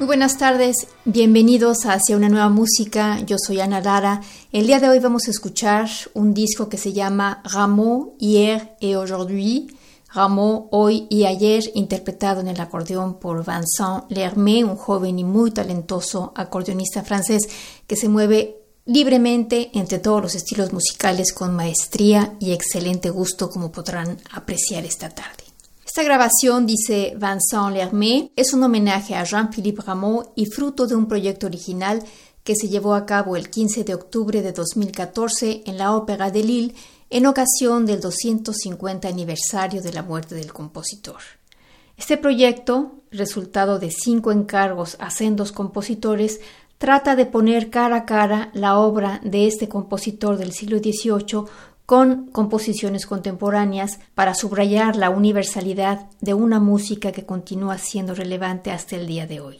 Muy buenas tardes, bienvenidos Hacia una nueva música. Yo soy Ana Lara. El día de hoy vamos a escuchar un disco que se llama Rameau, hier et aujourd'hui. Rameau, hoy y ayer, interpretado en el acordeón por Vincent Lermé, un joven y muy talentoso acordeonista francés que se mueve libremente entre todos los estilos musicales con maestría y excelente gusto como podrán apreciar esta tarde. Esta grabación, dice Vincent Lermé, es un homenaje a Jean-Philippe Rameau y fruto de un proyecto original que se llevó a cabo el 15 de octubre de 2014 en la Ópera de Lille en ocasión del 250 aniversario de la muerte del compositor. Este proyecto, resultado de cinco encargos a sendos compositores, trata de poner cara a cara la obra de este compositor del siglo XVIII con composiciones contemporáneas para subrayar la universalidad de una música que continúa siendo relevante hasta el día de hoy.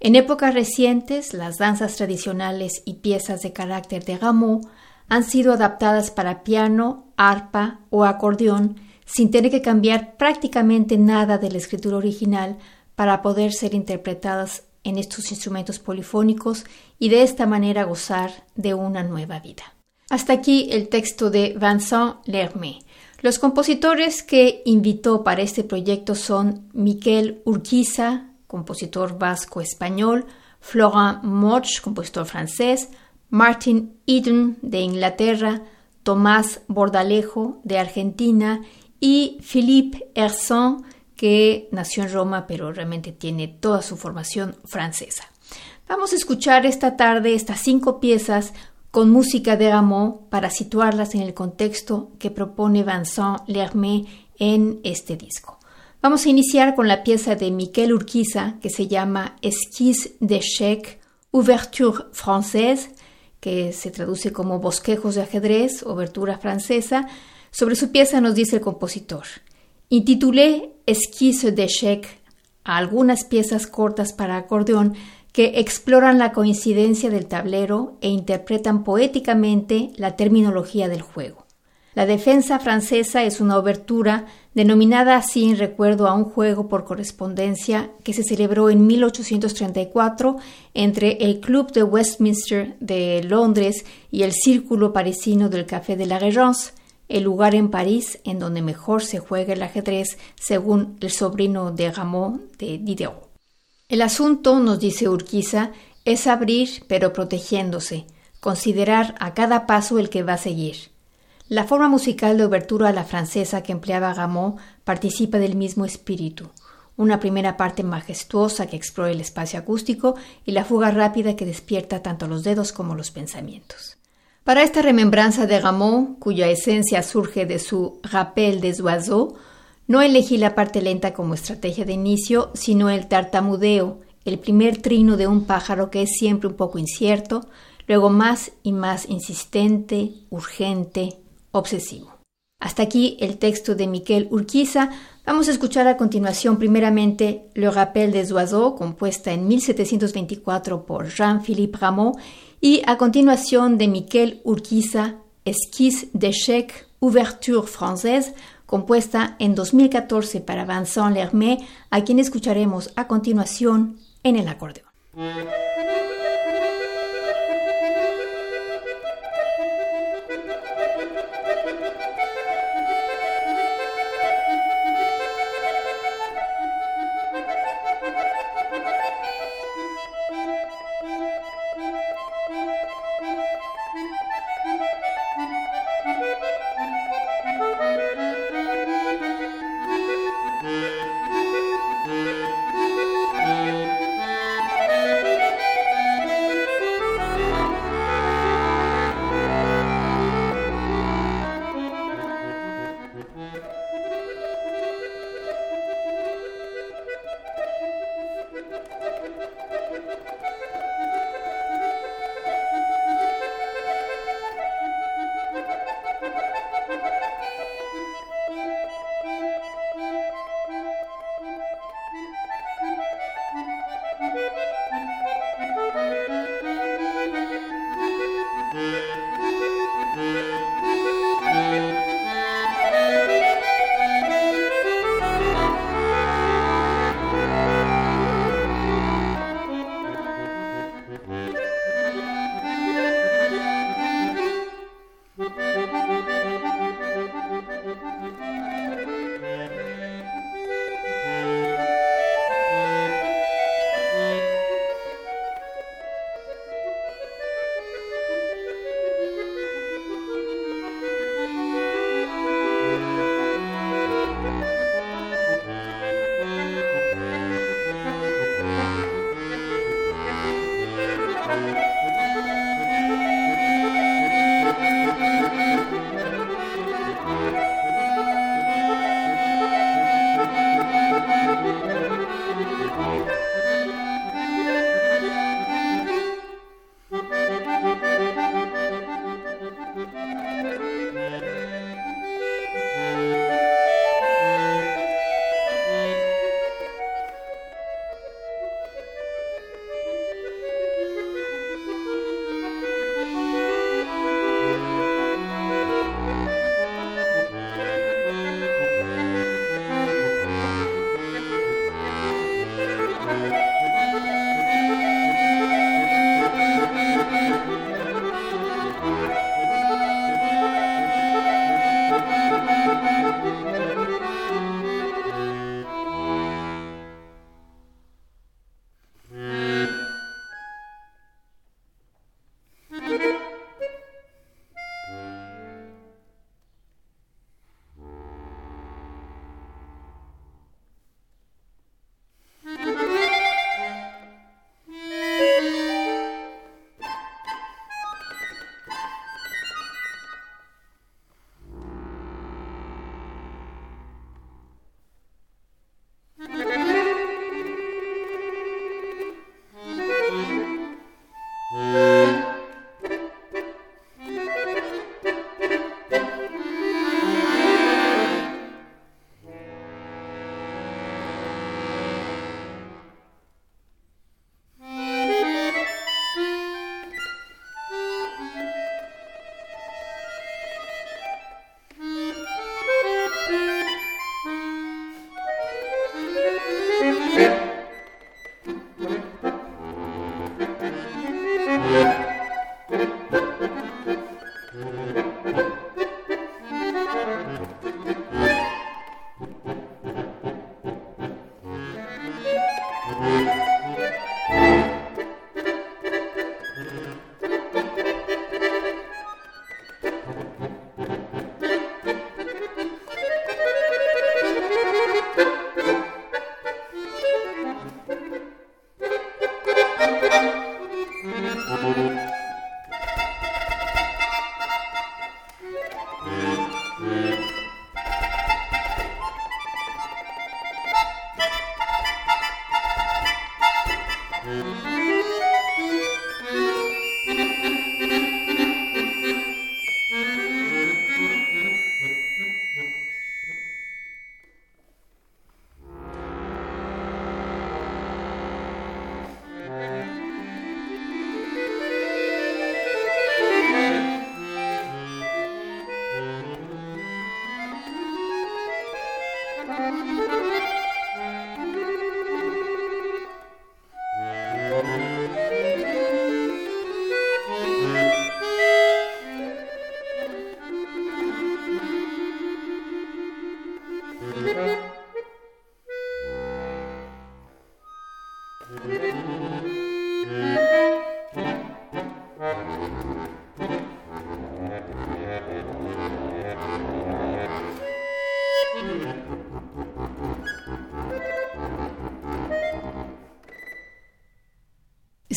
En épocas recientes, las danzas tradicionales y piezas de carácter de Rameau han sido adaptadas para piano, arpa o acordeón sin tener que cambiar prácticamente nada de la escritura original para poder ser interpretadas en estos instrumentos polifónicos y de esta manera gozar de una nueva vida. Hasta aquí el texto de Vincent Lermé. Los compositores que invitó para este proyecto son Miquel Urquiza, compositor vasco-español, Florent Moch, compositor francés, Martin Eden de Inglaterra, Tomás Bordalejo de Argentina y Philippe Herson, que nació en Roma pero realmente tiene toda su formación francesa. Vamos a escuchar esta tarde estas cinco piezas con música de Rameau para situarlas en el contexto que propone Vincent Lermé en este disco. Vamos a iniciar con la pieza de Miquel Urquiza que se llama Esquisse d'échec, Ouverture française, que se traduce como Bosquejos de ajedrez, Obertura francesa. Sobre su pieza nos dice el compositor. Intitulé Esquisse d'échec a algunas piezas cortas para acordeón que exploran la coincidencia del tablero e interpretan poéticamente la terminología del juego. La defensa francesa es una obertura denominada así en recuerdo a un juego por correspondencia que se celebró en 1834 entre el Club de Westminster de Londres y el Círculo Parisino del Café de la Régence, el lugar en París en donde mejor se juega el ajedrez según el sobrino de Rameau de Diderot. El asunto, nos dice Urquiza, es abrir pero protegiéndose, considerar a cada paso el que va a seguir. La forma musical de obertura a la francesa que empleaba Rameau participa del mismo espíritu. Una primera parte majestuosa que explora el espacio acústico y la fuga rápida que despierta tanto los dedos como los pensamientos. Para esta remembranza de Rameau, cuya esencia surge de su Rappel des oiseaux, no elegí la parte lenta como estrategia de inicio, sino el tartamudeo, el primer trino de un pájaro que es siempre un poco incierto, luego más y más insistente, urgente, obsesivo. Hasta aquí el texto de Miquel Urquiza. Vamos a escuchar a continuación primeramente Le Rappel des Oiseaux, compuesta en 1724 por Jean-Philippe Rameau, y a continuación de Miquel Urquiza, Esquisse d'échec, Ouverture française, compuesta en 2014 para Vincent Lermé, a quien escucharemos a continuación en el acordeón.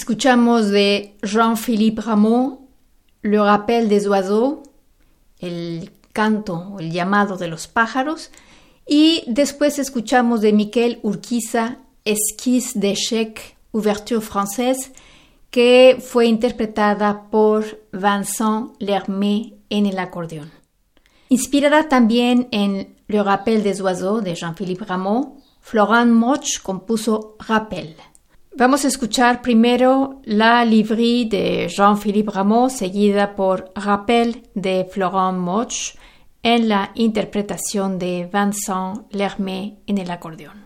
Escuchamos de Jean-Philippe Rameau Le rappel des oiseaux, el canto o el llamado de los pájaros, y después escuchamos de Miquel Urquiza Esquisse d'échec, ouverture française, que fue interpretada por Vincent Lermé en el acordeón. Inspirada también en Le rappel des oiseaux de Jean-Philippe Rameau, Florent Moch compuso Rappel. Vamos a escuchar primero la livrie de Jean-Philippe Rameau, seguida por Rappel de Florent Moch, en la interpretación de Vincent Lermé en el acordeón.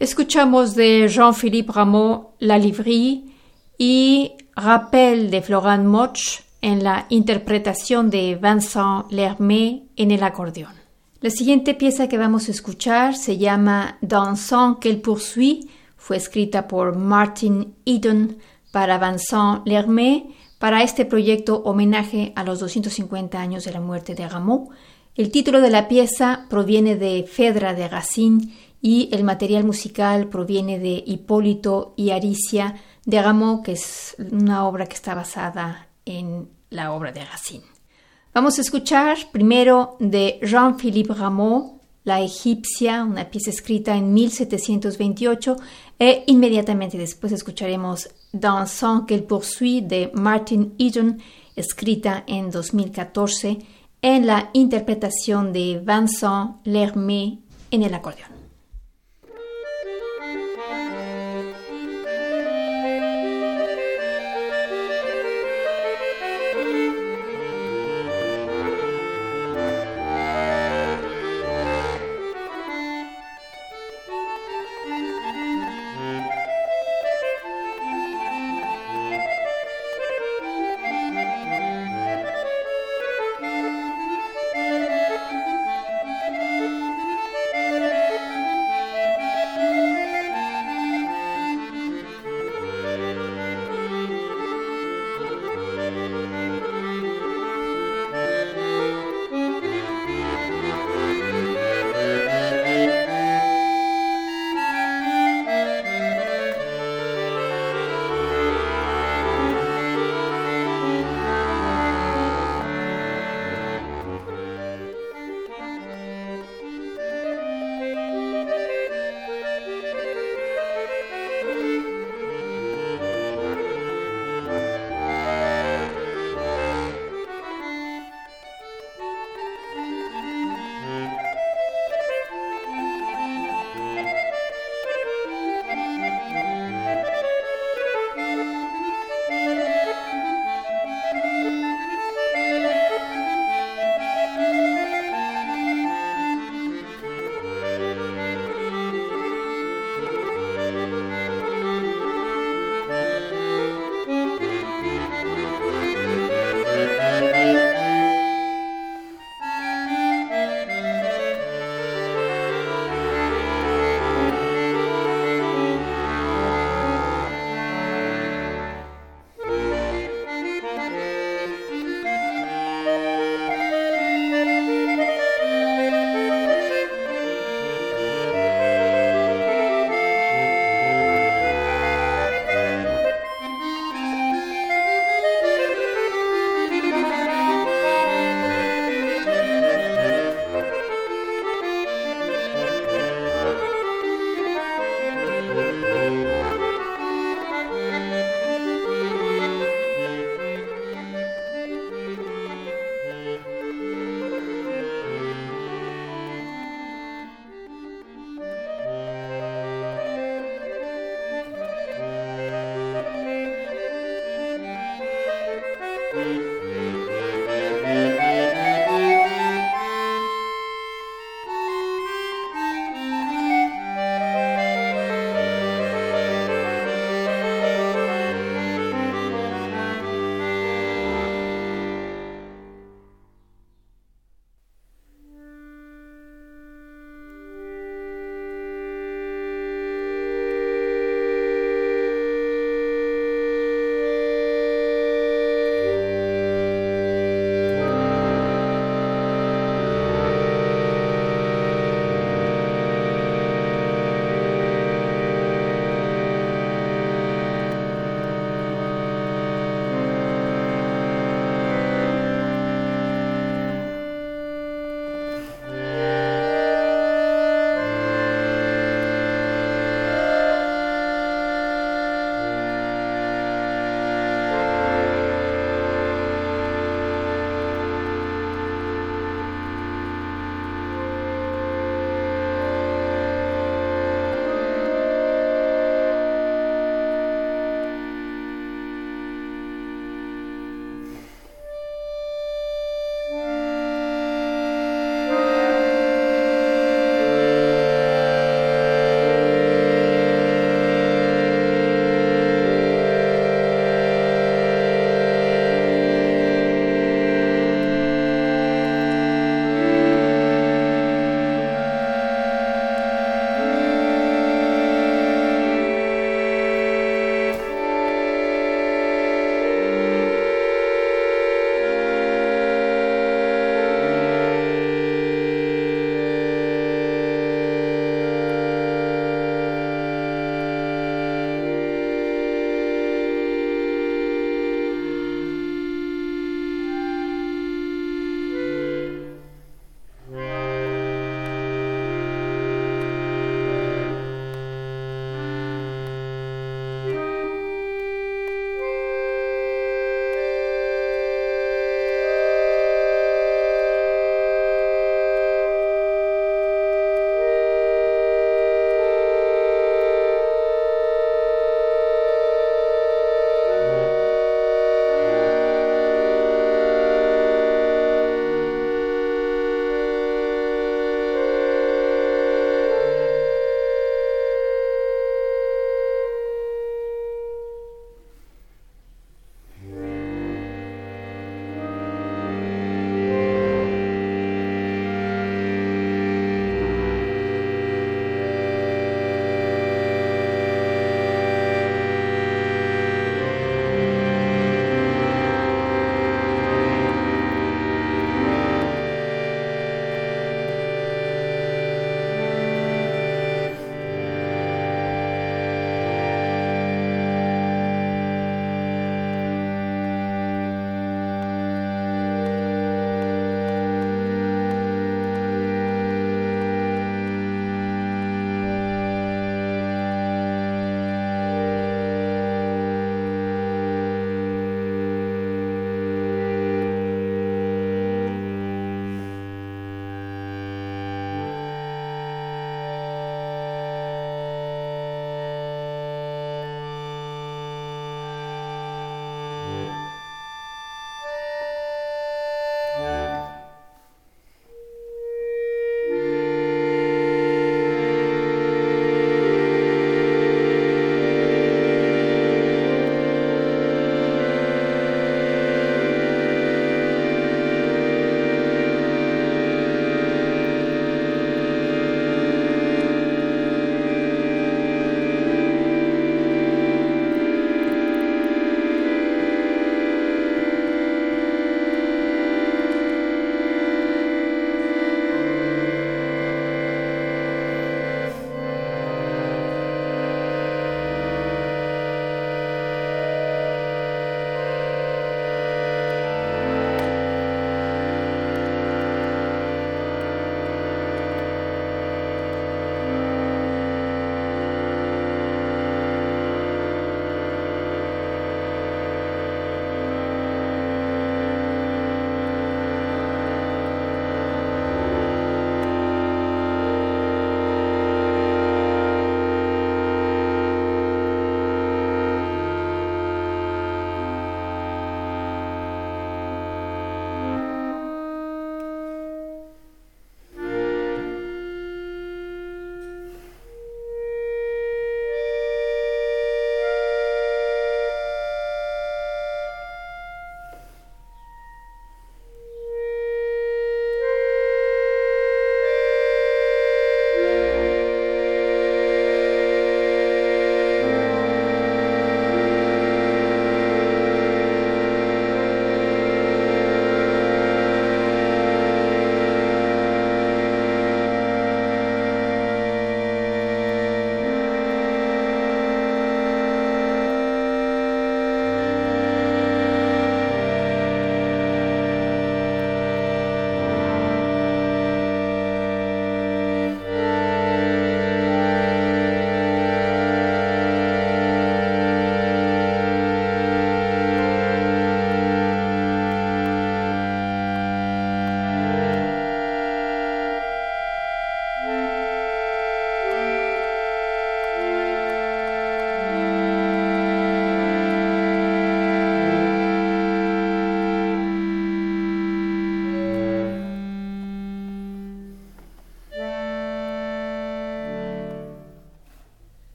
Escuchamos de Jean-Philippe Rameau La Livrie y Rappel de Florent Moch en la interpretación de Vincent Lermé en el acordeón. La siguiente pieza que vamos a escuchar se llama Dansant qu'elle poursuit, fue escrita por Martin Eden para Vincent Lermé para este proyecto homenaje a los 250 años de la muerte de Rameau. El título de la pieza proviene de Fedra de Racine y el material musical proviene de Hipólito y Aricia de Rameau, que es una obra que está basada en la obra de Racine. Vamos a escuchar primero de Jean-Philippe Rameau, La Egipcia, una pieza escrita en 1728, e inmediatamente después escucharemos Dansant qu'elle poursuit de Martin Eden, escrita en 2014, en la interpretación de Vincent Lermé en el acordeón.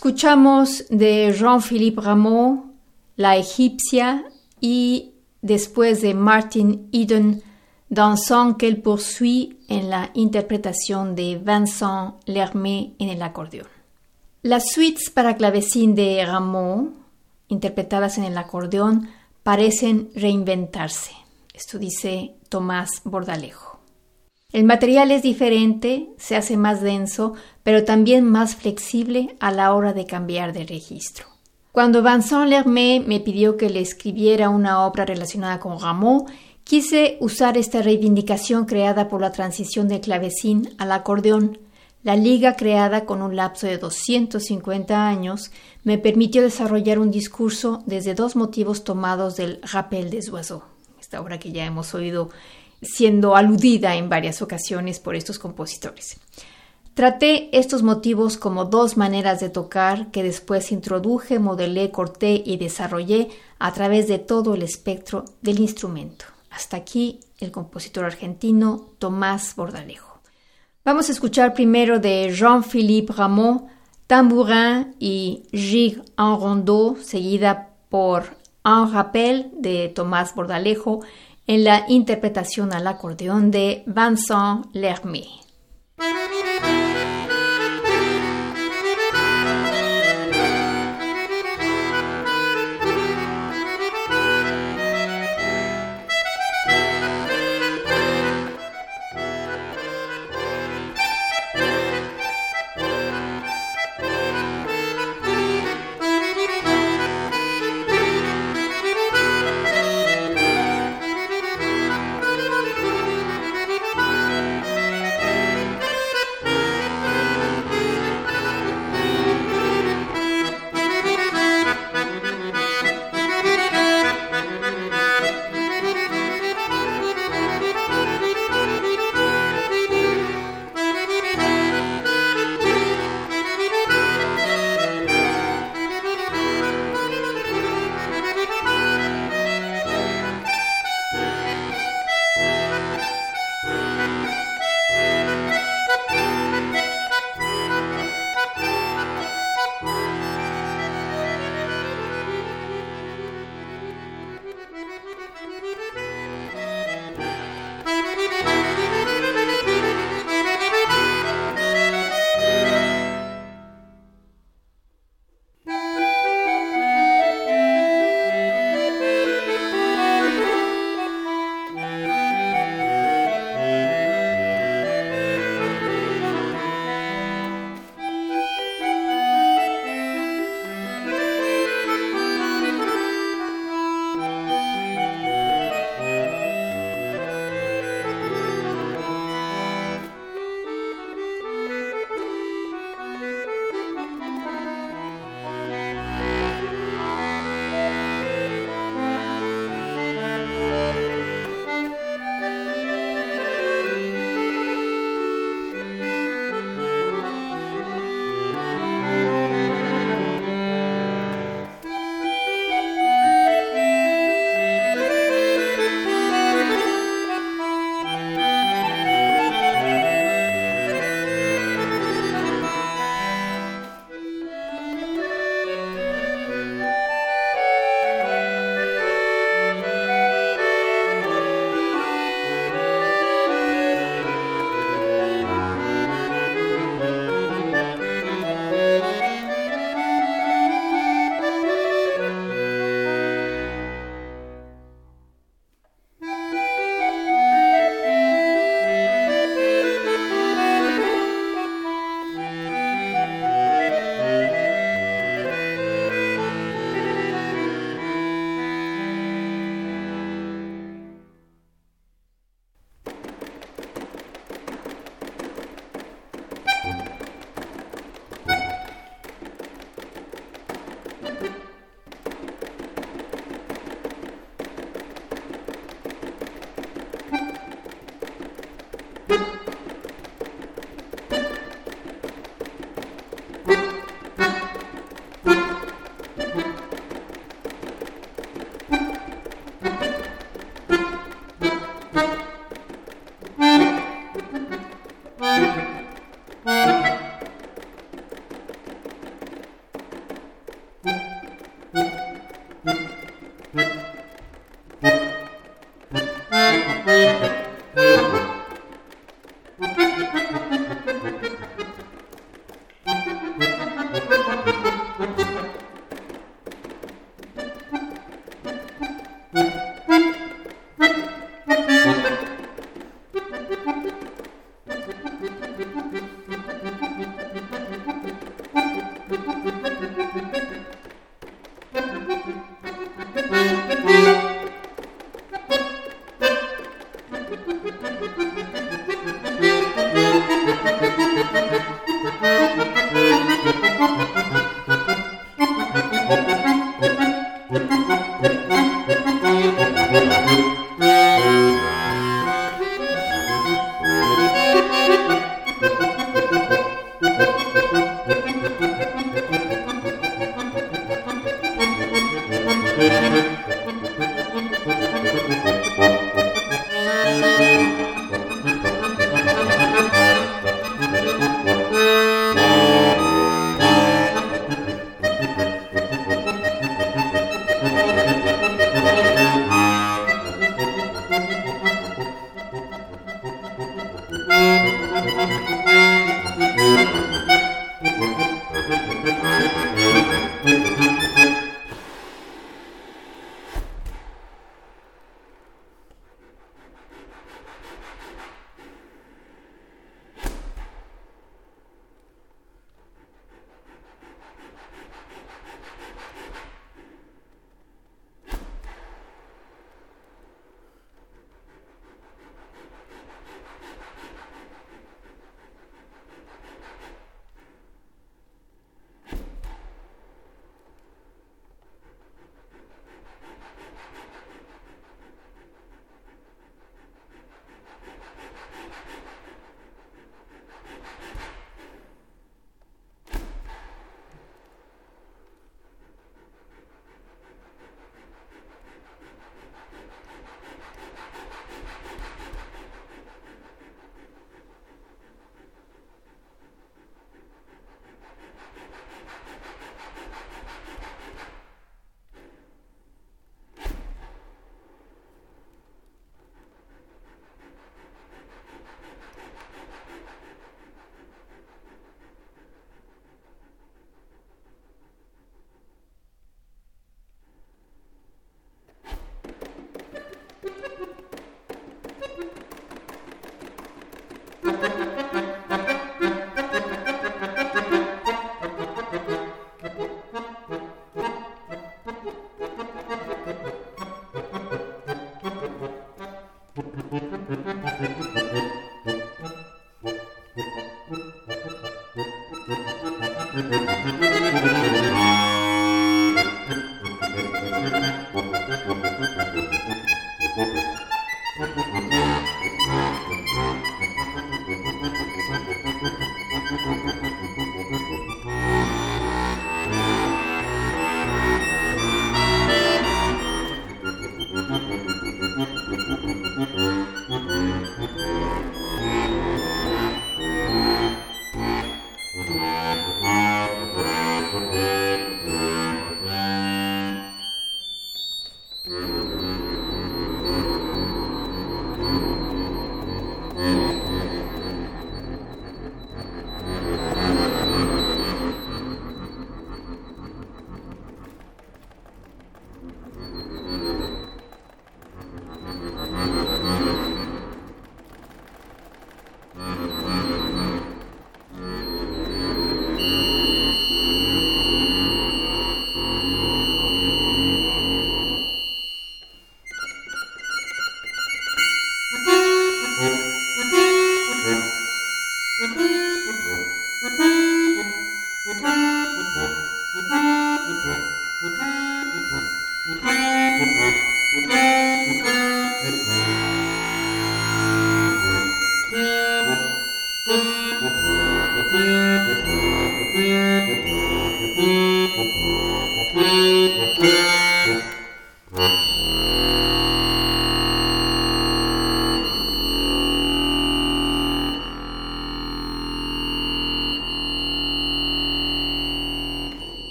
Escuchamos de Jean-Philippe Rameau, La Egipcia y después de Martin Eden, Dansant qu'elle poursuit en la interpretación de Vincent Lermé en el acordeón. Las suites para clavecín de Rameau, interpretadas en el acordeón, parecen reinventarse. Esto dice Tomás Bordalejo. El material es diferente, se hace más denso, pero también más flexible a la hora de cambiar de registro. Cuando Vincent Lermé me pidió que le escribiera una obra relacionada con Rameau, quise usar esta reivindicación creada por la transición del clavecín al acordeón. La liga creada con un lapso de 250 años me permitió desarrollar un discurso desde dos motivos tomados del Rappel des Oiseaux, esta obra que ya hemos oído siendo aludida en varias ocasiones por estos compositores. Traté estos motivos como dos maneras de tocar que después introduje, modelé, corté y desarrollé a través de todo el espectro del instrumento. Hasta aquí el compositor argentino Tomás Bordalejo. Vamos a escuchar primero de Jean-Philippe Rameau, Tambourin y Gigue en rondeau, seguida por Un rappel de Tomás Bordalejo en la interpretación al acordeón de Vincent Lermé.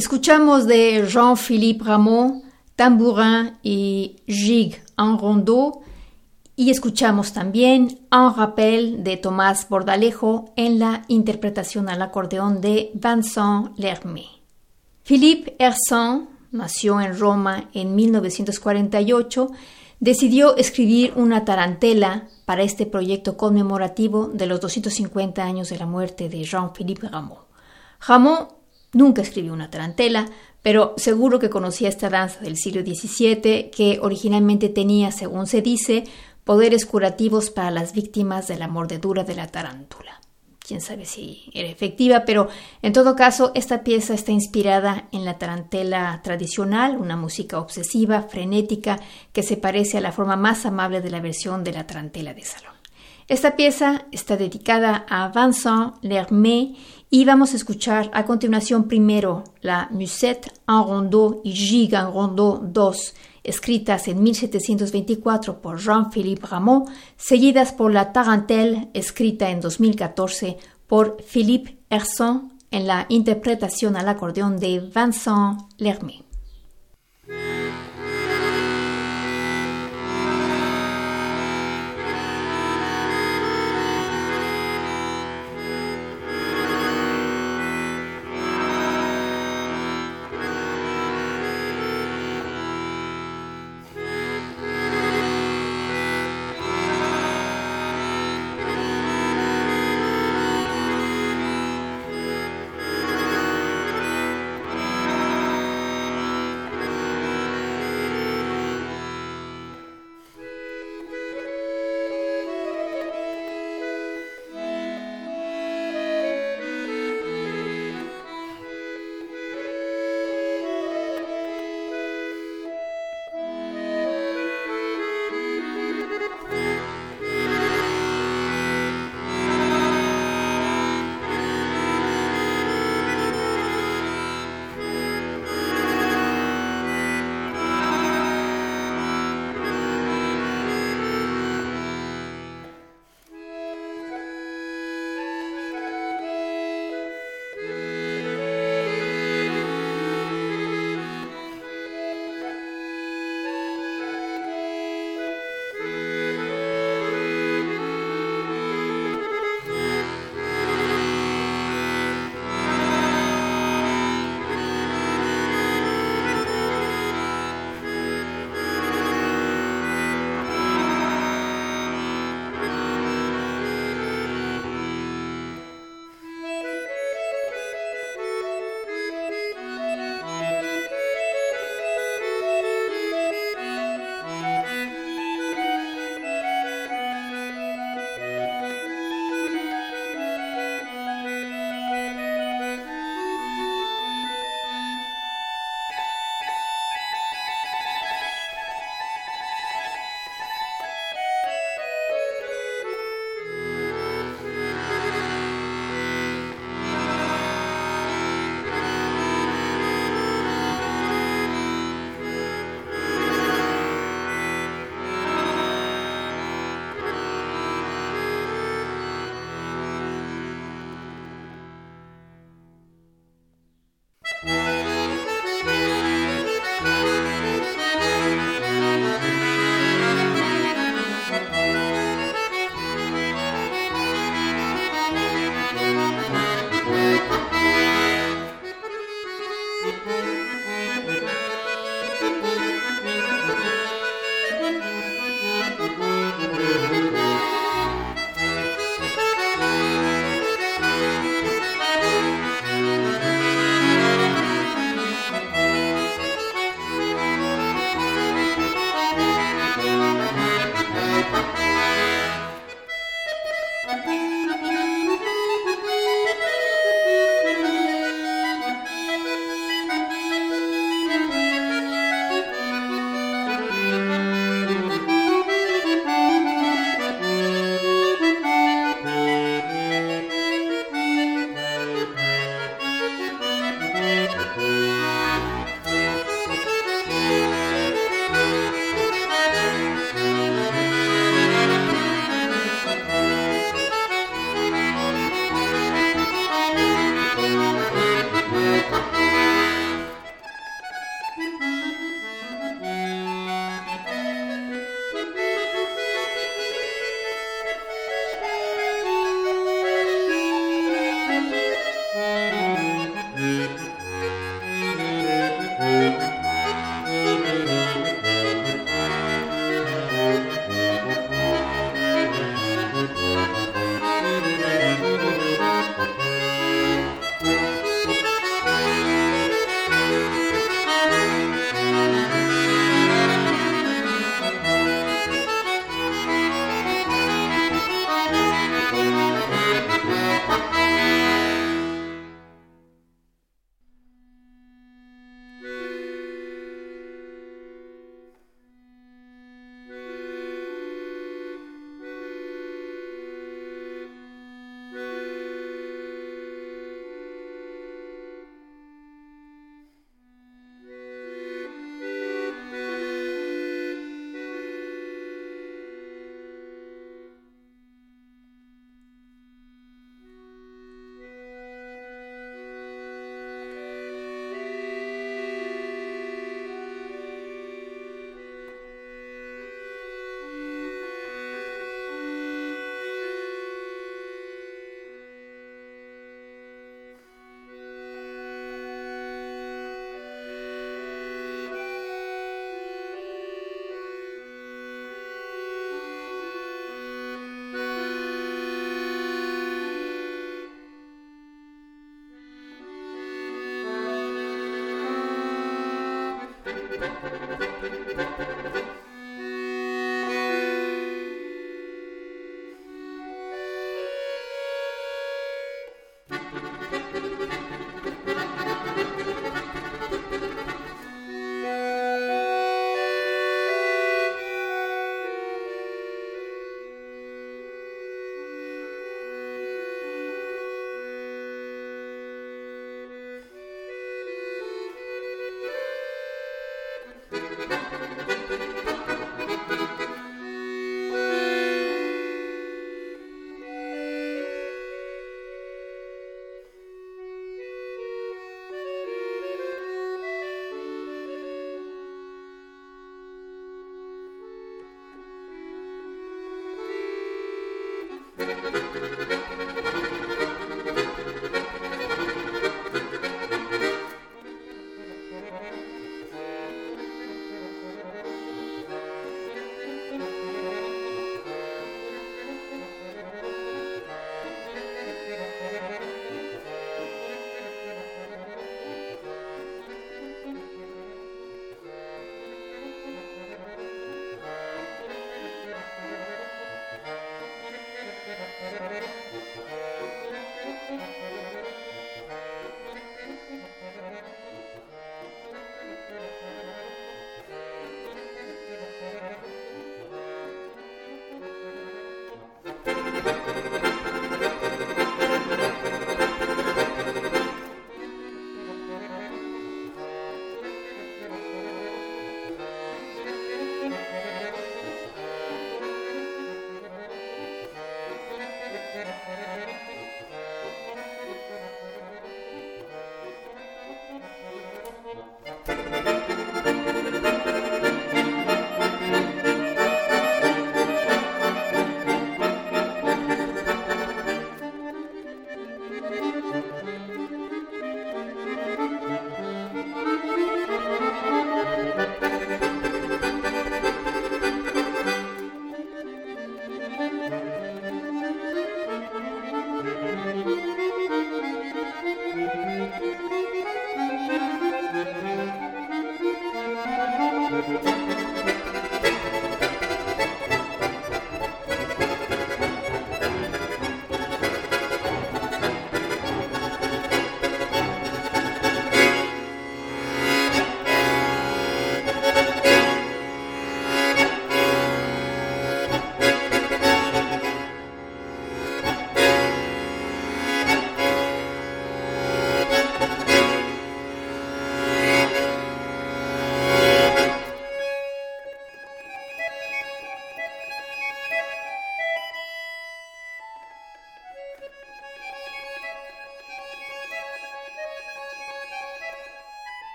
Escuchamos de Jean-Philippe Rameau, tambourin y gigue en rondeau, y escuchamos también Un rappel de Tomás Bordalejo en la interpretación al acordeón de Vincent Lermé. Philippe Hersan nació en Roma en 1948, decidió escribir una tarantela para este proyecto conmemorativo de los 250 años de la muerte de Jean-Philippe. Rameau nunca escribió una tarantela, pero seguro que conocía esta danza del siglo XVII que originalmente tenía, según se dice, poderes curativos para las víctimas de la mordedura de la tarántula. Quién sabe si era efectiva, pero en todo caso esta pieza está inspirada en la tarantela tradicional, una música obsesiva, frenética, que se parece a la forma más amable de la versión de la tarantela de salón. Esta pieza está dedicada a Vincent Lermé y vamos a escuchar a continuación primero la Musette en rondeau y Gigue en rondeau 2, escritas en 1724 por Jean-Philippe Rameau, seguidas por la Tarantelle, escrita en 2014 por Philippe Herson en la interpretación al acordeón de Vincent Lermé.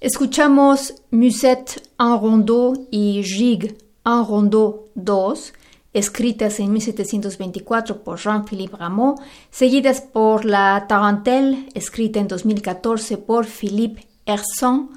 Escuchamos Musette en rondeau y Gigue en rondeau 2, escritas en 1724 por Jean-Philippe Rameau, seguidas por la Tarantelle, escrita en 2014 por Philippe Herson,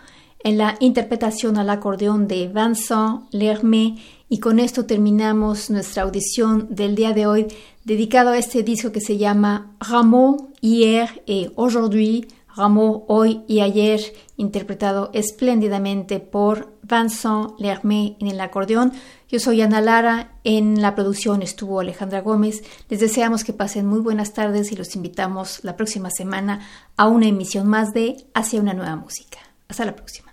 en la interpretación al acordeón de Vincent Lermé. Y con esto terminamos nuestra audición del día de hoy, dedicado a este disco que se llama Rameau, hier et aujourd'hui, Rameau hoy y ayer, interpretado espléndidamente por Vincent Lermé en el acordeón. Yo soy Ana Lara, en la producción estuvo Alejandra Gómez. Les deseamos que pasen muy buenas tardes y los invitamos la próxima semana a una emisión más de Hacia una nueva música. Hasta la próxima.